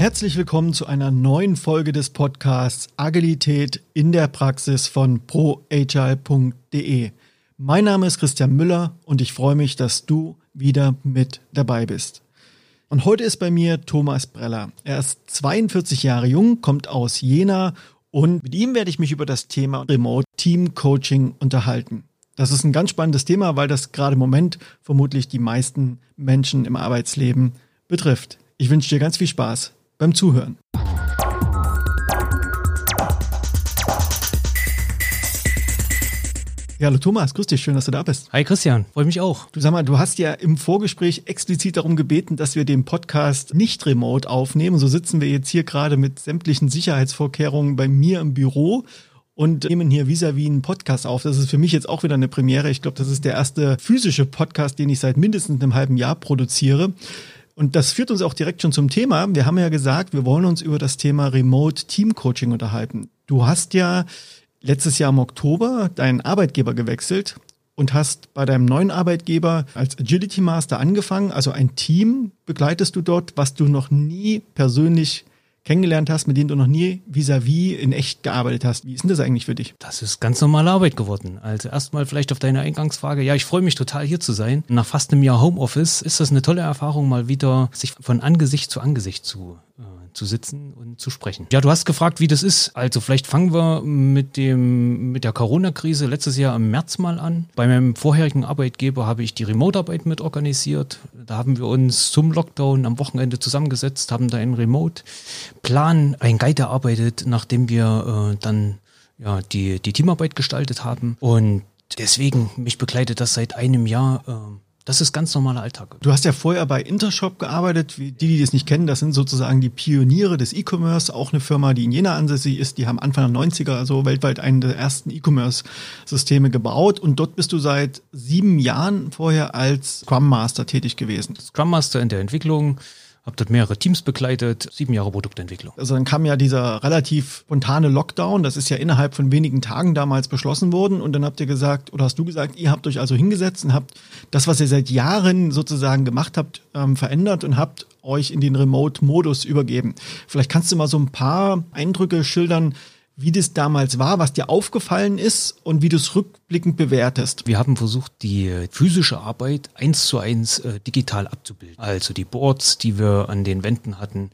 Herzlich willkommen zu einer neuen Folge des Podcasts Agilität in der Praxis von proagile.de. Mein Name ist Christian Müller und ich freue mich, dass du wieder mit dabei bist. Und heute ist bei mir Thomas Breller. Er ist 42 Jahre jung, kommt aus Jena und mit ihm werde ich mich über das Thema Remote Team Coaching unterhalten. Das ist ein ganz spannendes Thema, weil das gerade im Moment vermutlich die meisten Menschen im Arbeitsleben betrifft. Ich wünsche dir ganz viel Spaß beim Zuhören. Ja, hallo Thomas, grüß dich, schön, dass du da bist. Hi Christian, freue mich auch. Du sag mal, du hast ja im Vorgespräch explizit darum gebeten, dass wir den Podcast nicht remote aufnehmen. So sitzen wir jetzt hier gerade mit sämtlichen Sicherheitsvorkehrungen bei mir im Büro und nehmen hier vis-à-vis einen Podcast auf. Das ist für mich jetzt auch wieder eine Premiere. Ich glaube, das ist der erste physische Podcast, den ich seit mindestens einem halben Jahr produziere. Und das führt uns auch direkt schon zum Thema. Wir haben ja gesagt, wir wollen uns über das Thema Remote Team Coaching unterhalten. Du hast ja letztes Jahr im Oktober deinen Arbeitgeber gewechselt und hast bei deinem neuen Arbeitgeber als Agility Master angefangen. Also ein Team begleitest du dort, was du noch nie persönlich kennengelernt hast, mit denen du noch nie vis-à-vis -vis in echt gearbeitet hast. Wie ist denn das eigentlich für dich? Das ist ganz normale Arbeit geworden. Also erstmal vielleicht auf deine Eingangsfrage. Ja, ich freue mich total hier zu sein. Nach fast einem Jahr Homeoffice ist das eine tolle Erfahrung, mal wieder sich von Angesicht zu Angesicht zu äh, zu sitzen und zu sprechen. Ja, du hast gefragt, wie das ist. Also vielleicht fangen wir mit dem mit der Corona-Krise letztes Jahr im März mal an. Bei meinem vorherigen Arbeitgeber habe ich die Remote-Arbeit mit organisiert. Da haben wir uns zum Lockdown am Wochenende zusammengesetzt, haben da einen Remote-Plan, ein Guide erarbeitet, nachdem wir äh, dann ja die die Teamarbeit gestaltet haben und deswegen mich begleitet das seit einem Jahr. Äh, das ist ganz normaler Alltag. Du hast ja vorher bei Intershop gearbeitet. Die, die das nicht kennen, das sind sozusagen die Pioniere des E-Commerce. Auch eine Firma, die in Jena ansässig ist. Die haben Anfang der 90er, also weltweit einen der ersten E-Commerce-Systeme gebaut. Und dort bist du seit sieben Jahren vorher als Scrum Master tätig gewesen. Scrum Master in der Entwicklung habe dort mehrere Teams begleitet, sieben Jahre Produktentwicklung. Also dann kam ja dieser relativ spontane Lockdown, das ist ja innerhalb von wenigen Tagen damals beschlossen worden und dann habt ihr gesagt, oder hast du gesagt, ihr habt euch also hingesetzt und habt das, was ihr seit Jahren sozusagen gemacht habt, ähm, verändert und habt euch in den Remote-Modus übergeben. Vielleicht kannst du mal so ein paar Eindrücke schildern, wie das damals war, was dir aufgefallen ist und wie du es rückblickend bewertest. Wir haben versucht, die physische Arbeit eins zu eins äh, digital abzubilden. Also die Boards, die wir an den Wänden hatten,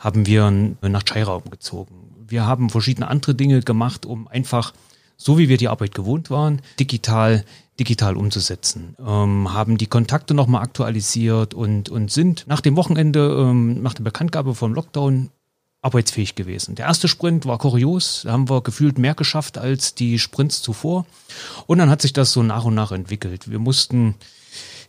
haben wir nach Jira umgezogen. Wir haben verschiedene andere Dinge gemacht, um einfach, so wie wir die Arbeit gewohnt waren, digital digital umzusetzen. Ähm, haben die Kontakte nochmal aktualisiert und, und sind nach dem Wochenende, ähm, nach der Bekanntgabe vom Lockdown arbeitsfähig gewesen. Der erste Sprint war kurios, da haben wir gefühlt mehr geschafft als die Sprints zuvor. Und dann hat sich das so nach und nach entwickelt. Wir mussten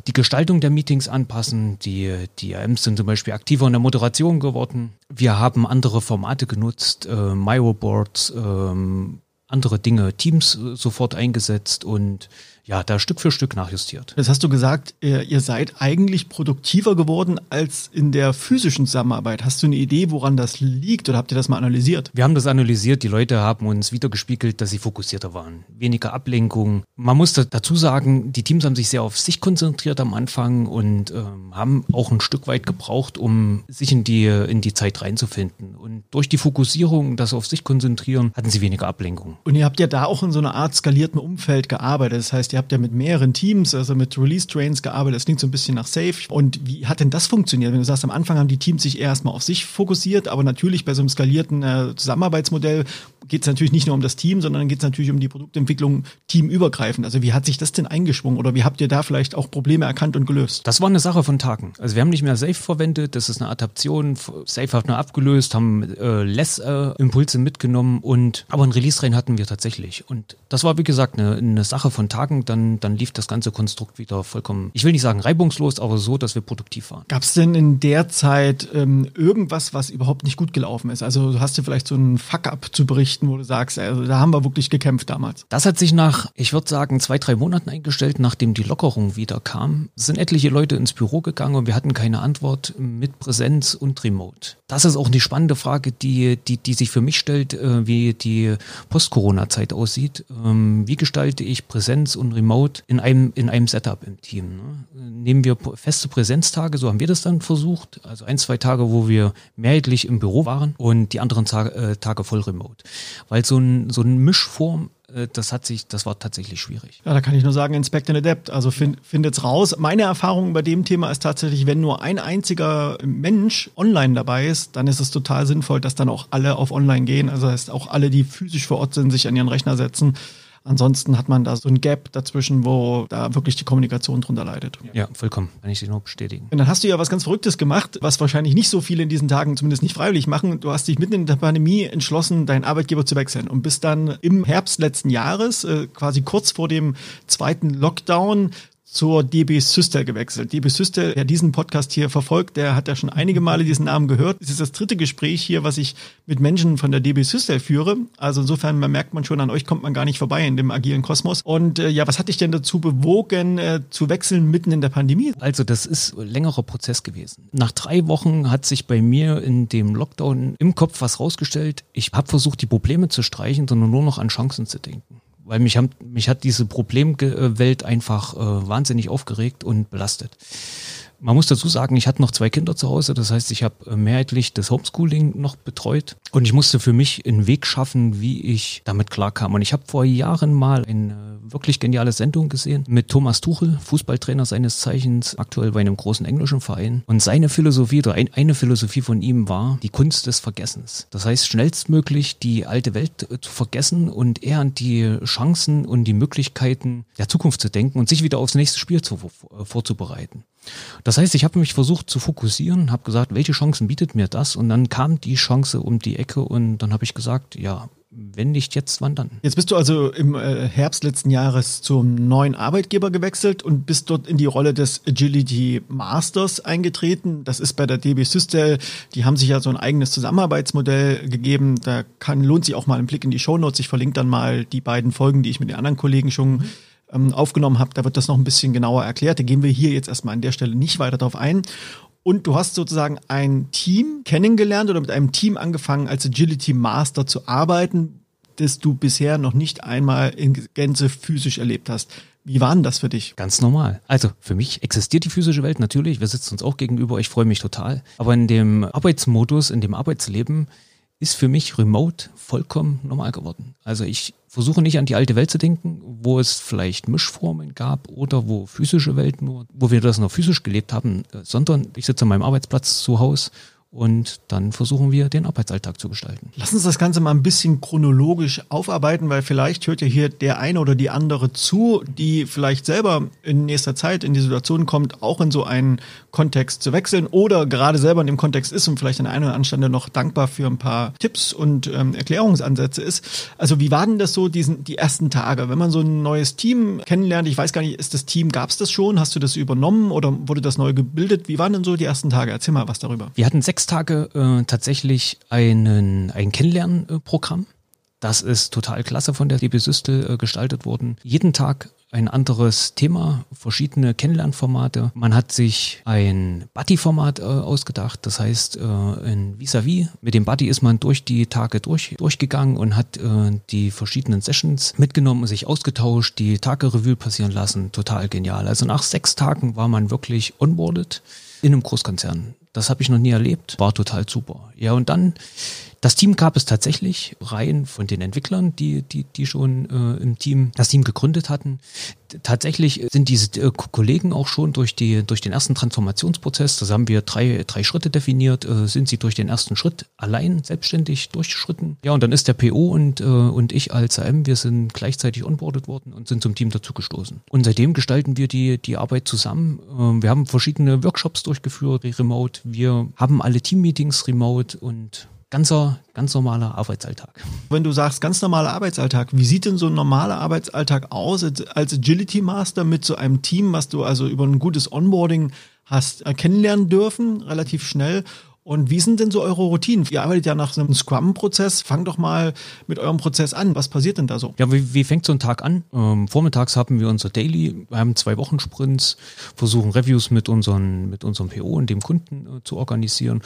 die Gestaltung der Meetings anpassen. Die, die AMs sind zum Beispiel aktiver in der Moderation geworden. Wir haben andere Formate genutzt, äh, Miro-Boards, ähm, andere Dinge, Teams äh, sofort eingesetzt und ja, da Stück für Stück nachjustiert. Das hast du gesagt, ihr seid eigentlich produktiver geworden als in der physischen Zusammenarbeit. Hast du eine Idee, woran das liegt oder habt ihr das mal analysiert? Wir haben das analysiert. Die Leute haben uns wieder gespiegelt, dass sie fokussierter waren. Weniger Ablenkung. Man muss dazu sagen, die Teams haben sich sehr auf sich konzentriert am Anfang und ähm, haben auch ein Stück weit gebraucht, um sich in die, in die Zeit reinzufinden. Und durch die Fokussierung, das auf sich konzentrieren, hatten sie weniger Ablenkung. Und ihr habt ja da auch in so einer Art skalierten Umfeld gearbeitet. Das heißt, ihr habt ja mit mehreren Teams, also mit Release-Trains gearbeitet. Das klingt so ein bisschen nach Safe. Und wie hat denn das funktioniert? Wenn du sagst, am Anfang haben die Teams sich erstmal auf sich fokussiert, aber natürlich bei so einem skalierten äh, Zusammenarbeitsmodell geht es natürlich nicht nur um das Team, sondern geht es natürlich um die Produktentwicklung teamübergreifend. Also wie hat sich das denn eingeschwungen oder wie habt ihr da vielleicht auch Probleme erkannt und gelöst? Das war eine Sache von Tagen. Also wir haben nicht mehr Safe verwendet, das ist eine Adaption. Safe hat nur abgelöst, haben äh, Less äh, Impulse mitgenommen und aber ein Release-Train hatten wir tatsächlich. Und das war wie gesagt eine, eine Sache von Tagen. Dann, dann lief das ganze Konstrukt wieder vollkommen, ich will nicht sagen reibungslos, aber so, dass wir produktiv waren. Gab es denn in der Zeit ähm, irgendwas, was überhaupt nicht gut gelaufen ist? Also hast du vielleicht so einen Fuck-up zu berichten? Berichten, wo du sagst, also da haben wir wirklich gekämpft damals? Das hat sich nach, ich würde sagen, zwei, drei Monaten eingestellt, nachdem die Lockerung wieder kam. Sind etliche Leute ins Büro gegangen und wir hatten keine Antwort mit Präsenz und Remote. Das ist auch eine spannende Frage, die, die, die sich für mich stellt, äh, wie die Post-Corona-Zeit aussieht. Ähm, wie gestalte ich Präsenz und Remote in einem, in einem Setup im Team? Ne? Nehmen wir feste Präsenztage, so haben wir das dann versucht. Also ein, zwei Tage, wo wir mehrheitlich im Büro waren und die anderen Tage, äh, Tage voll remote. Weil so ein, so ein Mischform äh, das hat sich, das war tatsächlich schwierig. Ja, da kann ich nur sagen, inspect and adapt. Also find, findet's raus. Meine Erfahrung bei dem Thema ist tatsächlich, wenn nur ein einziger Mensch online dabei ist, dann ist es total sinnvoll, dass dann auch alle auf online gehen. Also heißt auch alle, die physisch vor Ort sind, sich an ihren Rechner setzen Ansonsten hat man da so ein Gap dazwischen, wo da wirklich die Kommunikation drunter leidet. Ja, vollkommen. Kann ich dir nur bestätigen. Und dann hast du ja was ganz Verrücktes gemacht, was wahrscheinlich nicht so viele in diesen Tagen zumindest nicht freiwillig machen. Du hast dich mitten in der Pandemie entschlossen, deinen Arbeitgeber zu wechseln und bist dann im Herbst letzten Jahres, äh, quasi kurz vor dem zweiten Lockdown, zur DB Systel gewechselt. DB Systel, der diesen Podcast hier verfolgt, der hat ja schon einige Male diesen Namen gehört. Es ist das dritte Gespräch hier, was ich mit Menschen von der DB Systel führe. Also insofern man merkt man schon, an euch kommt man gar nicht vorbei in dem agilen Kosmos. Und äh, ja, was hat dich denn dazu bewogen, äh, zu wechseln mitten in der Pandemie? Also das ist ein längerer Prozess gewesen. Nach drei Wochen hat sich bei mir in dem Lockdown im Kopf was rausgestellt. Ich habe versucht, die Probleme zu streichen, sondern nur noch an Chancen zu denken weil mich, haben, mich hat diese Problemwelt einfach äh, wahnsinnig aufgeregt und belastet. Man muss dazu sagen, ich hatte noch zwei Kinder zu Hause, das heißt, ich habe äh, mehrheitlich das Homeschooling noch betreut und ich musste für mich einen Weg schaffen, wie ich damit klarkam. Und ich habe vor Jahren mal eine wirklich geniale Sendung gesehen mit Thomas Tuchel, Fußballtrainer seines Zeichens, aktuell bei einem großen englischen Verein. Und seine Philosophie oder ein, eine Philosophie von ihm war die Kunst des Vergessens. Das heißt, schnellstmöglich die alte Welt äh, zu vergessen und eher an die Chancen und die Möglichkeiten der Zukunft zu denken und sich wieder aufs nächste Spiel zu, äh, vorzubereiten. Das heißt, ich habe mich versucht zu fokussieren, habe gesagt, welche Chancen bietet mir das? Und dann kam die Chance um die Ecke und dann habe ich gesagt, ja, wenn nicht jetzt, wann dann? Jetzt bist du also im äh, Herbst letzten Jahres zum neuen Arbeitgeber gewechselt und bist dort in die Rolle des Agility Masters eingetreten. Das ist bei der DB Systel, die haben sich ja so ein eigenes Zusammenarbeitsmodell gegeben. Da kann, lohnt sich auch mal ein Blick in die Show Notes. Ich verlinke dann mal die beiden Folgen, die ich mit den anderen Kollegen schon ähm, aufgenommen habe, da wird das noch ein bisschen genauer erklärt. Da gehen wir hier jetzt erstmal an der Stelle nicht weiter drauf ein. Und du hast sozusagen ein Team kennengelernt oder mit einem Team angefangen, als Agility Master zu arbeiten, das du bisher noch nicht einmal in Gänze physisch erlebt hast. Wie war denn das für dich? Ganz normal. Also für mich existiert die physische Welt natürlich. Wir sitzen uns auch gegenüber. Ich freue mich total. Aber in dem Arbeitsmodus, in dem Arbeitsleben ist für mich Remote vollkommen normal geworden. Also ich versuche nicht an die alte Welt zu denken, wo es vielleicht Mischformen gab oder wo physische Welt nur, wo wir das noch physisch gelebt haben, äh, sondern ich sitze an meinem Arbeitsplatz zu Hause und dann versuchen wir, den Arbeitsalltag zu gestalten. Lass uns das Ganze mal ein bisschen chronologisch aufarbeiten, weil vielleicht hört ja hier der eine oder die andere zu, die vielleicht selber in nächster Zeit in die Situation kommt, auch in so einen Kontext zu wechseln oder gerade selber in dem Kontext ist und vielleicht an einer oder anderen Stelle noch dankbar für ein paar Tipps und ähm, Erklärungsansätze ist. Also wie war denn das so, diesen, die ersten Tage, wenn man so ein neues Team kennenlernt? Ich weiß gar nicht, ist das Team, gab es das schon? Hast du das übernommen oder wurde das neu gebildet? Wie waren denn so die ersten Tage? Erzähl mal was darüber. Wir hatten sechs Tage äh, tatsächlich einen, ein Kennenlernprogramm. Das ist total klasse von der DB Systel äh, gestaltet worden. Jeden Tag ein anderes Thema, verschiedene Kennenlernformate. Man hat sich ein Buddy-Format äh, ausgedacht, das heißt äh, ein Vis-a-vis. Mit dem Buddy ist man durch die Tage durch, durchgegangen und hat äh, die verschiedenen Sessions mitgenommen, sich ausgetauscht, die Tage Revue passieren lassen. Total genial. Also nach sechs Tagen war man wirklich onboarded in einem Großkonzern. Das habe ich noch nie erlebt. War total super. Ja, und dann das Team gab es tatsächlich rein von den Entwicklern, die, die, die schon äh, im Team das Team gegründet hatten. Tatsächlich sind diese äh, Kollegen auch schon durch, die, durch den ersten Transformationsprozess, das haben wir drei, drei Schritte definiert, äh, sind sie durch den ersten Schritt allein selbstständig durchgeschritten. Ja, und dann ist der PO und, äh, und ich als AM, wir sind gleichzeitig onboardet worden und sind zum Team dazugestoßen. Und seitdem gestalten wir die, die Arbeit zusammen. Äh, wir haben verschiedene Workshops durchgeführt, remote. Wir haben alle Teammeetings remote und ganzer, ganz normaler Arbeitsalltag. Wenn du sagst, ganz normaler Arbeitsalltag, wie sieht denn so ein normaler Arbeitsalltag aus als Agility Master mit so einem Team, was du also über ein gutes Onboarding hast kennenlernen dürfen, relativ schnell? Und wie sind denn so eure Routinen? Ihr arbeitet ja nach einem Scrum-Prozess. Fangt doch mal mit eurem Prozess an. Was passiert denn da so? Ja, wie, wie fängt so ein Tag an? Ähm, vormittags haben wir unser Daily, wir haben zwei Wochen Sprints, versuchen Reviews mit unseren, mit unserem PO und dem Kunden äh, zu organisieren.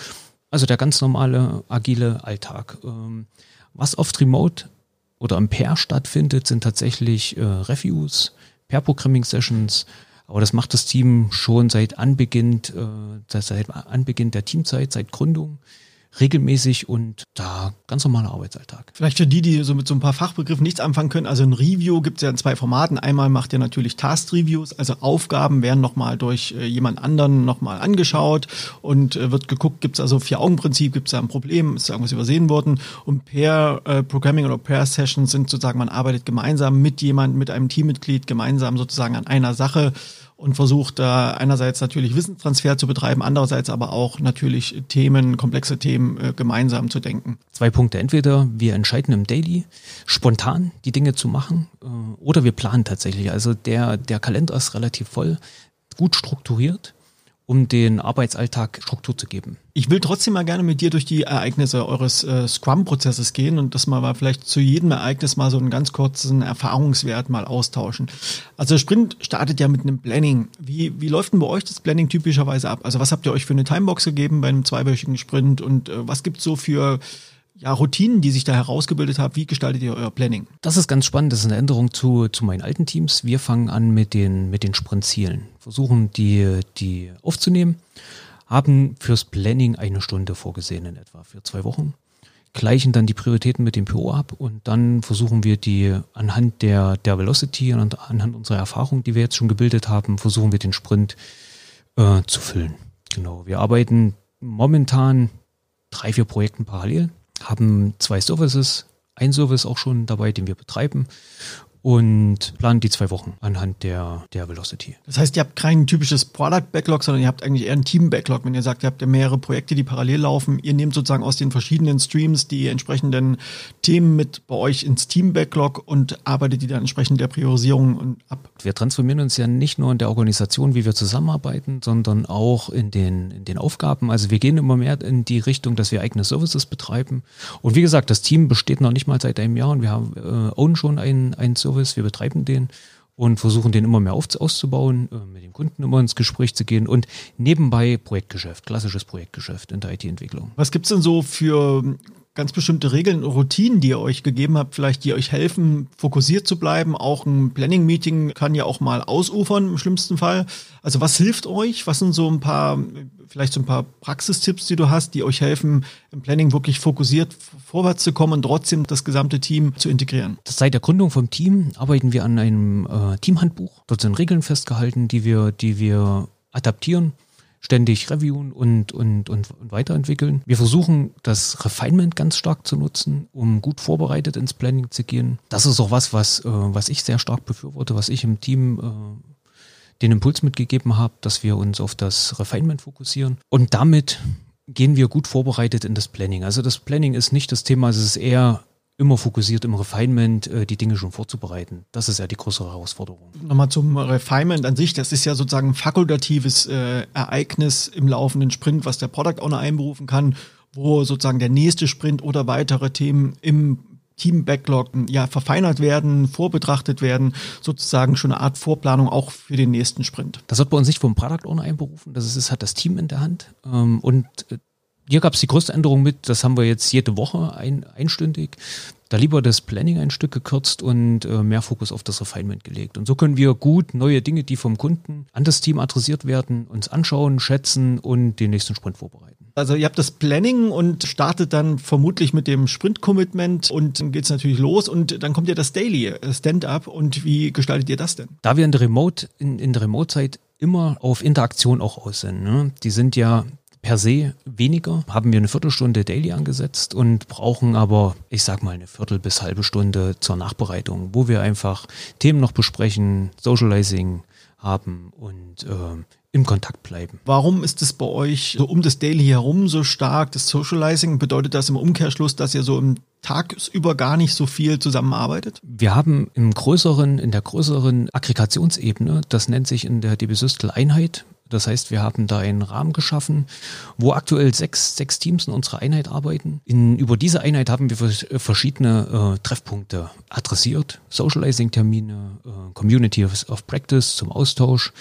Also der ganz normale, agile Alltag. Ähm, was oft remote oder im Pair stattfindet, sind tatsächlich äh, Reviews, Pair-Programming-Sessions, aber das macht das Team schon seit Anbeginn, äh, seit Anbeginn der Teamzeit, seit Gründung regelmäßig und da ganz normaler Arbeitsalltag. Vielleicht für die, die so mit so ein paar Fachbegriffen nichts anfangen können, also ein Review gibt es ja in zwei Formaten. Einmal macht ihr natürlich Task-Reviews, also Aufgaben werden nochmal durch äh, jemand anderen nochmal angeschaut und äh, wird geguckt, gibt es also Vier-Augen-Prinzip, gibt es da ein Problem, ist da irgendwas übersehen worden und Pair-Programming äh, oder Pair-Sessions sind sozusagen, man arbeitet gemeinsam mit jemandem, mit einem Teammitglied gemeinsam sozusagen an einer Sache und versucht da einerseits natürlich Wissenstransfer zu betreiben, andererseits aber auch natürlich Themen, komplexe Themen äh, gemeinsam zu denken. Zwei Punkte. Entweder wir entscheiden im Daily spontan die Dinge zu machen äh, oder wir planen tatsächlich. Also der, der Kalender ist relativ voll, gut strukturiert um den Arbeitsalltag Struktur zu geben. Ich will trotzdem mal gerne mit dir durch die Ereignisse eures äh, Scrum-Prozesses gehen und das mal, vielleicht zu jedem Ereignis mal so einen ganz kurzen Erfahrungswert mal austauschen. Also Sprint startet ja mit einem Planning. Wie, wie läuft denn bei euch das Planning typischerweise ab? Also was habt ihr euch für eine Timebox gegeben bei einem zweiwöchigen Sprint und äh, was gibt's so für ja, Routinen, die sich da herausgebildet haben. Wie gestaltet ihr euer Planning? Das ist ganz spannend. Das ist eine Änderung zu, zu meinen alten Teams. Wir fangen an mit den, mit den Sprintzielen, versuchen die, die aufzunehmen, haben fürs Planning eine Stunde vorgesehen in etwa für zwei Wochen, gleichen dann die Prioritäten mit dem PO ab und dann versuchen wir die anhand der, der Velocity und anhand unserer Erfahrung, die wir jetzt schon gebildet haben, versuchen wir den Sprint äh, zu füllen. Genau. Wir arbeiten momentan drei, vier Projekten parallel haben zwei Services, ein Service auch schon dabei, den wir betreiben und planen die zwei Wochen anhand der, der Velocity. Das heißt, ihr habt kein typisches Product Backlog, sondern ihr habt eigentlich eher ein Team Backlog. Wenn ihr sagt, ihr habt ja mehrere Projekte, die parallel laufen, ihr nehmt sozusagen aus den verschiedenen Streams die entsprechenden Themen mit bei euch ins Team Backlog und arbeitet die dann entsprechend der Priorisierung ab. Wir transformieren uns ja nicht nur in der Organisation, wie wir zusammenarbeiten, sondern auch in den, in den Aufgaben. Also wir gehen immer mehr in die Richtung, dass wir eigene Services betreiben. Und wie gesagt, das Team besteht noch nicht mal seit einem Jahr und wir haben äh, own schon ein, ein Service Service, wir betreiben den und versuchen den immer mehr auf, auszubauen, äh, mit dem Kunden immer ins Gespräch zu gehen und nebenbei Projektgeschäft, klassisches Projektgeschäft in der IT-Entwicklung. Was gibt es denn so für ganz bestimmte Regeln, Routinen, die ihr euch gegeben habt, vielleicht die euch helfen, fokussiert zu bleiben. Auch ein Planning-Meeting kann ja auch mal ausufern im schlimmsten Fall. Also was hilft euch? Was sind so ein paar, vielleicht so ein paar Praxistipps, die du hast, die euch helfen, im Planning wirklich fokussiert vorwärts zu kommen und trotzdem das gesamte Team zu integrieren? Seit der Gründung vom Team arbeiten wir an einem äh, Teamhandbuch. Dort sind Regeln festgehalten, die wir, die wir adaptieren ständig reviewen und, und, und, und weiterentwickeln. Wir versuchen das Refinement ganz stark zu nutzen, um gut vorbereitet ins Planning zu gehen. Das ist auch was, was, äh, was ich sehr stark befürworte, was ich im Team äh, den Impuls mitgegeben habe, dass wir uns auf das Refinement fokussieren. Und damit gehen wir gut vorbereitet in das Planning. Also das Planning ist nicht das Thema, es ist eher immer fokussiert im Refinement, äh, die Dinge schon vorzubereiten. Das ist ja die größere Herausforderung. Nochmal zum Refinement an sich. Das ist ja sozusagen ein fakultatives äh, Ereignis im laufenden Sprint, was der Product Owner einberufen kann, wo sozusagen der nächste Sprint oder weitere Themen im Team Backlog ja verfeinert werden, vorbetrachtet werden, sozusagen schon eine Art Vorplanung auch für den nächsten Sprint. Das wird bei uns nicht vom Product Owner einberufen, das ist, es hat das Team in der Hand ähm, und äh, hier gab es die größte Änderung mit, das haben wir jetzt jede Woche ein, einstündig. Da lieber das Planning ein Stück gekürzt und äh, mehr Fokus auf das Refinement gelegt. Und so können wir gut neue Dinge, die vom Kunden an das Team adressiert werden, uns anschauen, schätzen und den nächsten Sprint vorbereiten. Also ihr habt das Planning und startet dann vermutlich mit dem Sprint-Commitment und dann geht's natürlich los und dann kommt ja das Daily Stand-up und wie gestaltet ihr das denn? Da wir in der Remote, in, in der Remote-Zeit immer auf Interaktion auch aus sind. Ne? Die sind ja per se weniger. Haben wir eine Viertelstunde Daily angesetzt und brauchen aber, ich sag mal, eine Viertel bis halbe Stunde zur Nachbereitung, wo wir einfach Themen noch besprechen, Socializing haben und äh, im Kontakt bleiben. Warum ist es bei euch so um das Daily herum so stark, das Socializing? Bedeutet das im Umkehrschluss, dass ihr so im tagsüber gar nicht so viel zusammenarbeitet? Wir haben im größeren, in der größeren Aggregationsebene, das nennt sich in der DB Systel Einheit, Das heißt, wir haben da einen Rahmen geschaffen, wo aktuell sechs, sechs Teams in unserer Einheit arbeiten. In, über diese Einheit haben wir verschiedene äh, Treffpunkte adressiert. Socializing-Termine, äh, Community of, of Practice zum Austausch.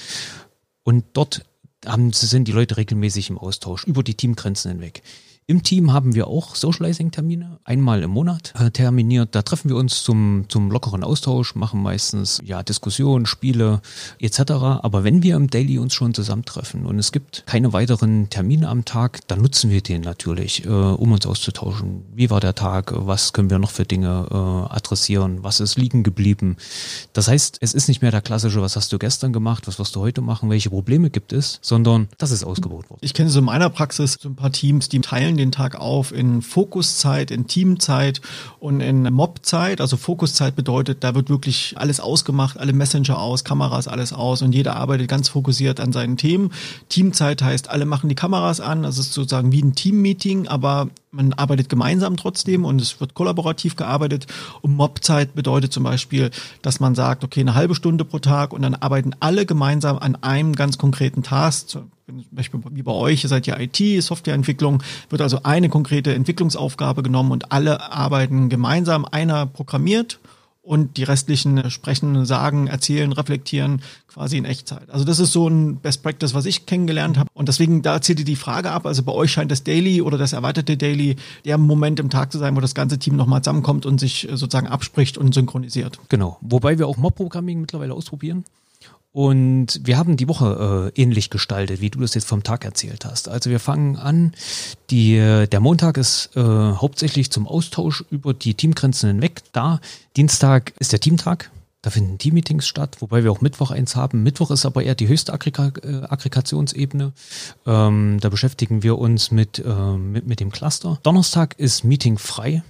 Und dort haben, sind die Leute regelmäßig im Austausch über die Teamgrenzen hinweg. Im Team haben wir auch Socializing-Termine, einmal im Monat äh, terminiert. Da treffen wir uns zum, zum lockeren Austausch, machen meistens ja Diskussionen, Spiele etc. Aber wenn wir im Daily uns schon zusammentreffen und es gibt keine weiteren Termine am Tag, dann nutzen wir den natürlich, äh, um uns auszutauschen. Wie war der Tag? Was können wir noch für Dinge äh, adressieren? Was ist liegen geblieben? Das heißt, es ist nicht mehr der klassische, was hast du gestern gemacht, was wirst du heute machen, welche Probleme gibt es, sondern das ist ausgebaut worden. Ich kenne so in meiner Praxis so ein paar Teams, die teilen den Tag auf in Fokuszeit, in Teamzeit und in Mobzeit. Also Fokuszeit bedeutet, da wird wirklich alles ausgemacht, alle Messenger aus, Kameras alles aus und jeder arbeitet ganz fokussiert an seinen Themen. Teamzeit heißt, alle machen die Kameras an. Das ist sozusagen wie ein Teammeeting, aber man arbeitet gemeinsam trotzdem und es wird kollaborativ gearbeitet. Und Mobzeit bedeutet zum Beispiel, dass man sagt, okay, eine halbe Stunde pro Tag und dann arbeiten alle gemeinsam an einem ganz konkreten Task. Beispiel wie bei euch, ihr seid ja IT, Softwareentwicklung, wird also eine konkrete Entwicklungsaufgabe genommen und alle arbeiten gemeinsam. Einer programmiert und die restlichen sprechen, sagen, erzählen, reflektieren quasi in Echtzeit. Also das ist so ein Best Practice, was ich kennengelernt habe. Und deswegen, da zählt ihr die Frage ab. Also bei euch scheint das Daily oder das erweiterte Daily der Moment im Tag zu sein, wo das ganze Team nochmal zusammenkommt und sich sozusagen abspricht und synchronisiert. Genau. Wobei wir auch Mob-Programming mittlerweile ausprobieren. Und wir haben die Woche äh, ähnlich gestaltet, wie du das jetzt vom Tag erzählt hast. Also wir fangen an, die, der Montag ist äh, hauptsächlich zum Austausch über die Teamgrenzen hinweg da. Dienstag ist der Teamtag. Da finden Teammeetings statt, wobei wir auch Mittwoch eins haben. Mittwoch ist aber eher die höchste Aggrega äh, Aggregationsebene. Ähm, da beschäftigen wir uns mit, äh, mit, mit dem Cluster. Donnerstag ist Meeting frei.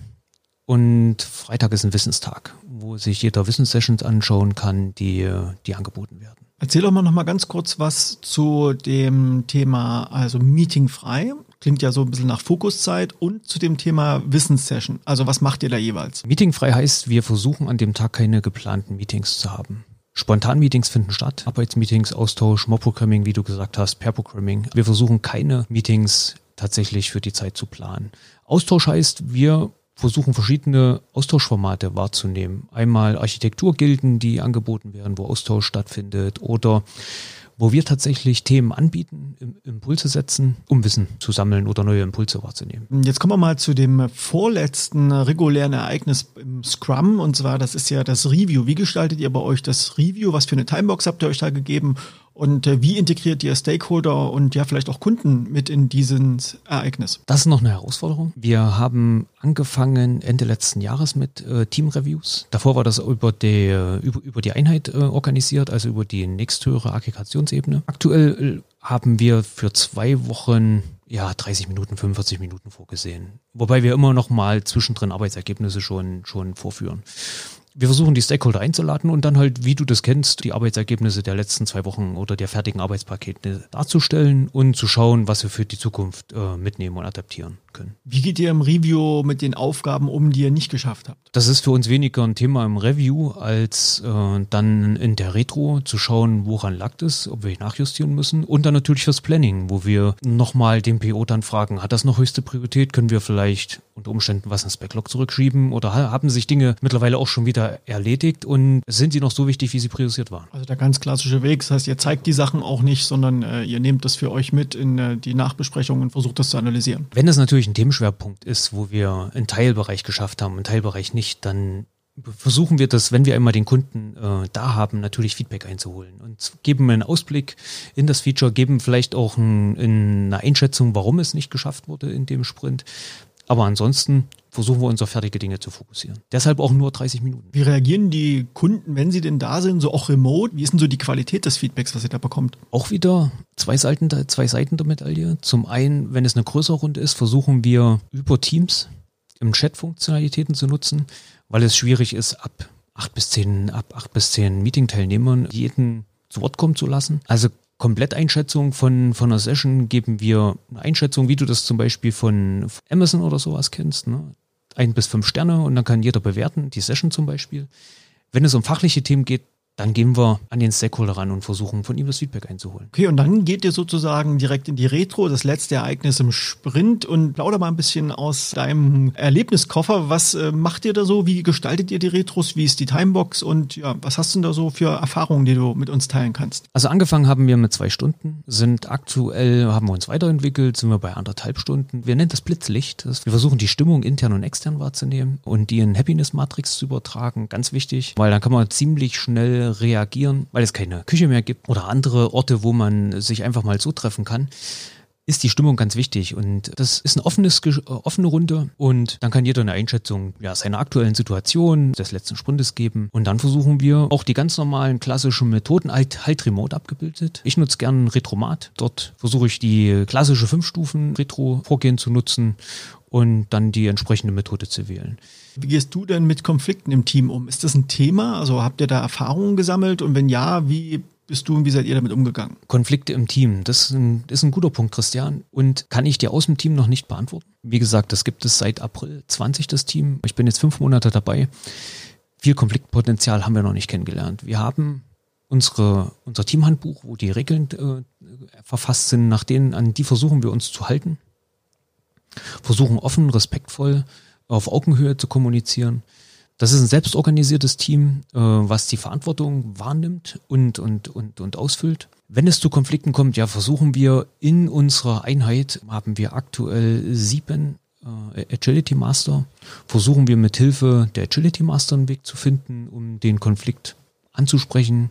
Und Freitag ist ein Wissenstag, wo sich jeder Wissenssessions anschauen kann, die, die angeboten werden. Erzähl doch mal noch mal ganz kurz was zu dem Thema, also Meeting frei. Klingt ja so ein bisschen nach Fokuszeit und zu dem Thema Wissenssession. Also was macht ihr da jeweils? Meeting frei heißt, wir versuchen an dem Tag keine geplanten Meetings zu haben. Spontan-Meetings finden statt, Arbeitsmeetings, Austausch, Mob-Programming, wie du gesagt hast, Pair-Programming. Wir versuchen keine Meetings tatsächlich für die Zeit zu planen. Austausch heißt, wir versuchen verschiedene Austauschformate wahrzunehmen. Einmal Architekturgilden, die angeboten werden, wo Austausch stattfindet oder wo wir tatsächlich Themen anbieten, Impulse setzen, um Wissen zu sammeln oder neue Impulse wahrzunehmen. Jetzt kommen wir mal zu dem vorletzten regulären Ereignis im Scrum und zwar, das ist ja das Review. Wie gestaltet ihr bei euch das Review? Was für eine Timebox habt ihr euch da gegeben? Und äh, wie integriert ihr Stakeholder und ja vielleicht auch Kunden mit in dieses Ereignis? Das ist noch eine Herausforderung. Wir haben angefangen Ende letzten Jahres mit äh, Team-Reviews. Davor war das über die, äh, über, über die Einheit äh, organisiert, also über die nächsthöhere Aggregationsebene. Aktuell äh, haben wir für zwei Wochen ja, 30 Minuten, 45 Minuten vorgesehen. Wobei wir immer noch mal zwischendrin Arbeitsergebnisse schon, schon vorführen wir versuchen die Stakeholder einzuladen und dann halt, wie du das kennst, die Arbeitsergebnisse der letzten zwei Wochen oder der fertigen Arbeitspakete darzustellen und zu schauen, was wir für die Zukunft äh, mitnehmen und adaptieren können. Wie geht ihr im Review mit den Aufgaben um, die ihr nicht geschafft habt? Das ist für uns weniger ein Thema im Review, als äh, dann in der Retro zu schauen, woran lag es, ob wir nachjustieren müssen. Und dann natürlich fürs Planning, wo wir nochmal den PO dann fragen, hat das noch höchste Priorität? Können wir vielleicht unter Umständen was ins Backlog zurückschieben? Oder haben sich Dinge mittlerweile auch schon wieder erledigt und sind sie noch so wichtig, wie sie priorisiert waren? Also der ganz klassische Weg, das heißt, ihr zeigt die Sachen auch nicht, sondern äh, ihr nehmt das für euch mit in äh, die Nachbesprechung und versucht das zu analysieren. Wenn es natürlich ein Themenschwerpunkt ist, wo wir einen Teilbereich geschafft haben, einen Teilbereich nicht, dann versuchen wir das, wenn wir einmal den Kunden äh, da haben, natürlich Feedback einzuholen und geben einen Ausblick in das Feature, geben vielleicht auch ein, eine Einschätzung, warum es nicht geschafft wurde in dem Sprint. Aber ansonsten versuchen wir uns auf fertige Dinge zu fokussieren. Deshalb auch nur 30 Minuten. Wie reagieren die Kunden, wenn sie denn da sind, so auch remote? Wie ist denn so die Qualität des Feedbacks, was ihr da bekommt? Auch wieder zwei Seiten, zwei Seiten der Medaille. Zum einen, wenn es eine größere Runde ist, versuchen wir über Teams im Chat Funktionalitäten zu nutzen, weil es schwierig ist, ab acht bis zehn, ab acht bis zehn Meeting-Teilnehmern jeden zu Wort kommen zu lassen. Also Kompletteinschätzung von, von einer Session geben wir eine Einschätzung, wie du das zum Beispiel von Amazon oder sowas kennst. Ne? Ein bis fünf Sterne und dann kann jeder bewerten, die Session zum Beispiel. Wenn es um fachliche Themen geht, dann gehen wir an den Stakeholder ran und versuchen von ihm das Feedback einzuholen. Okay, und dann geht ihr sozusagen direkt in die Retro, das letzte Ereignis im Sprint und plauder mal ein bisschen aus deinem Erlebniskoffer. Was äh, macht ihr da so? Wie gestaltet ihr die Retros? Wie ist die Timebox? Und ja, was hast du denn da so für Erfahrungen, die du mit uns teilen kannst? Also angefangen haben wir mit zwei Stunden, sind aktuell, haben wir uns weiterentwickelt, sind wir bei anderthalb Stunden. Wir nennen das Blitzlicht. Wir versuchen die Stimmung intern und extern wahrzunehmen und die in Happiness Matrix zu übertragen. Ganz wichtig, weil dann kann man ziemlich schnell reagieren, weil es keine Küche mehr gibt oder andere Orte, wo man sich einfach mal so treffen kann ist die Stimmung ganz wichtig. Und das ist eine offenes, äh, offene Runde und dann kann jeder eine Einschätzung ja, seiner aktuellen Situation, des letzten Sprintes geben. Und dann versuchen wir auch die ganz normalen klassischen Methoden, halt, halt remote abgebildet. Ich nutze gerne Retromat. Dort versuche ich die klassische fünf Stufen Retro-Vorgehen zu nutzen und dann die entsprechende Methode zu wählen. Wie gehst du denn mit Konflikten im Team um? Ist das ein Thema? Also habt ihr da Erfahrungen gesammelt? Und wenn ja, wie bist du und wie seid ihr damit umgegangen? Konflikte im Team, das ist ein, ist ein guter Punkt, Christian. Und kann ich dir aus dem Team noch nicht beantworten. Wie gesagt, das gibt es seit April 20, das Team. Ich bin jetzt fünf Monate dabei. Viel Konfliktpotenzial haben wir noch nicht kennengelernt. Wir haben unsere, unser Teamhandbuch, wo die Regeln äh, verfasst sind, nach denen, an die versuchen wir uns zu halten. Versuchen offen, respektvoll, auf Augenhöhe zu kommunizieren. Das ist ein selbstorganisiertes Team, äh, was die Verantwortung wahrnimmt und, und, und, und ausfüllt. Wenn es zu Konflikten kommt, ja, versuchen wir in unserer Einheit, haben wir aktuell sieben äh, Agility Master, versuchen wir mit Hilfe der Agility Master einen Weg zu finden, um den Konflikt anzusprechen,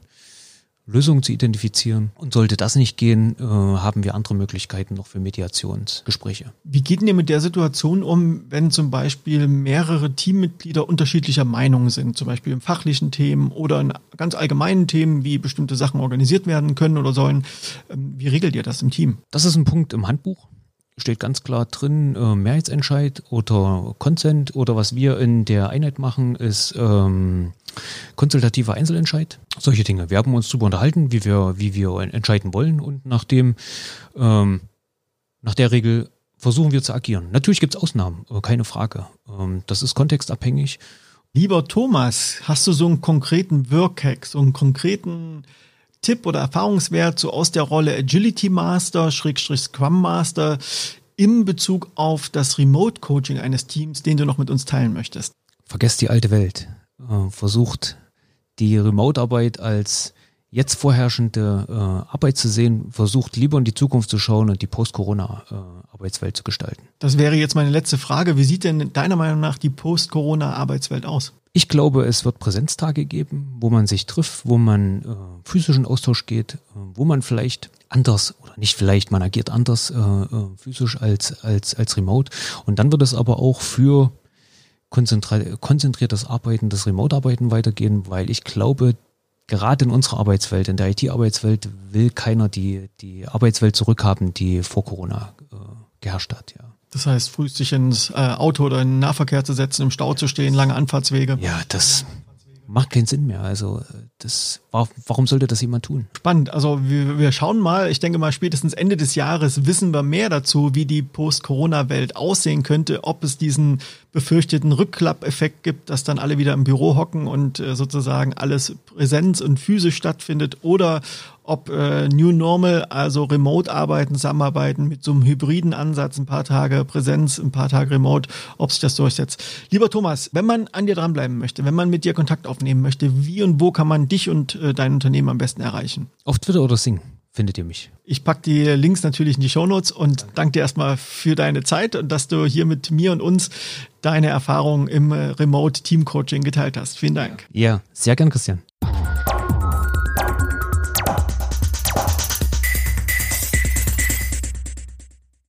Lösungen zu identifizieren. Und sollte das nicht gehen, äh, haben wir andere Möglichkeiten noch für Mediationsgespräche. Wie geht ihr mit der Situation um, wenn zum Beispiel mehrere Teammitglieder unterschiedlicher Meinung sind, zum Beispiel in fachlichen Themen oder in ganz allgemeinen Themen, wie bestimmte Sachen organisiert werden können oder sollen? Ähm, wie regelt ihr das im Team? Das ist ein Punkt im Handbuch steht ganz klar drin, äh, Mehrheitsentscheid oder Consent oder was wir in der Einheit machen, ist ähm, konsultativer Einzelentscheid. Solche Dinge. Wir haben uns darüber unterhalten, wie wir, wie wir entscheiden wollen und nach dem, ähm, nach der Regel versuchen wir zu agieren. Natürlich gibt es Ausnahmen, keine Frage. Ähm, das ist kontextabhängig. Lieber Thomas, hast du so einen konkreten Workhack, so einen konkreten Tipp oder Erfahrungswert so aus der Rolle Agility Master, Schrägstrich Scrum Master im Bezug auf das Remote Coaching eines Teams, den du noch mit uns teilen möchtest? Vergesst die alte Welt. Äh, versucht die Remote-Arbeit als jetzt vorherrschende äh, Arbeit zu sehen, versucht lieber in die Zukunft zu schauen und die Post-Corona-Arbeitswelt äh, zu gestalten. Das wäre jetzt meine letzte Frage. Wie sieht denn deiner Meinung nach die Post-Corona-Arbeitswelt aus? Ich glaube, es wird Präsenztage geben, wo man sich trifft, wo man äh, physischen Austausch geht, äh, wo man vielleicht anders oder nicht vielleicht, man agiert anders äh, physisch als, als, als remote. Und dann wird es aber auch für konzentriertes Arbeiten, das Remote-Arbeiten weitergehen, weil ich glaube, gerade in unserer Arbeitswelt, in der IT-Arbeitswelt, will keiner die, die Arbeitswelt zurückhaben, die vor Corona äh, geherrscht hat, ja. Das heißt, früh sich ins äh, Auto oder in den Nahverkehr zu setzen, im Stau zu stehen, lange Anfahrtswege. Ja, das macht keinen Sinn mehr. Also das, warum sollte das jemand tun? Spannend. Also wir, wir schauen mal. Ich denke mal, spätestens Ende des Jahres wissen wir mehr dazu, wie die Post-Corona-Welt aussehen könnte, ob es diesen befürchteten Rückklappeffekt gibt, dass dann alle wieder im Büro hocken und äh, sozusagen alles Präsenz und physisch stattfindet oder ob äh, New Normal, also Remote-Arbeiten, Zusammenarbeiten mit so einem hybriden Ansatz, ein paar Tage Präsenz, ein paar Tage Remote, ob sich das durchsetzt. Lieber Thomas, wenn man an dir dranbleiben möchte, wenn man mit dir Kontakt aufnehmen möchte, wie und wo kann man dich und äh, dein Unternehmen am besten erreichen? Auf Twitter oder Sing findet ihr mich. Ich packe die Links natürlich in die Shownotes und danke. danke dir erstmal für deine Zeit und dass du hier mit mir und uns deine Erfahrungen im äh, Remote Team Coaching geteilt hast. Vielen Dank. Ja, sehr gern, Christian.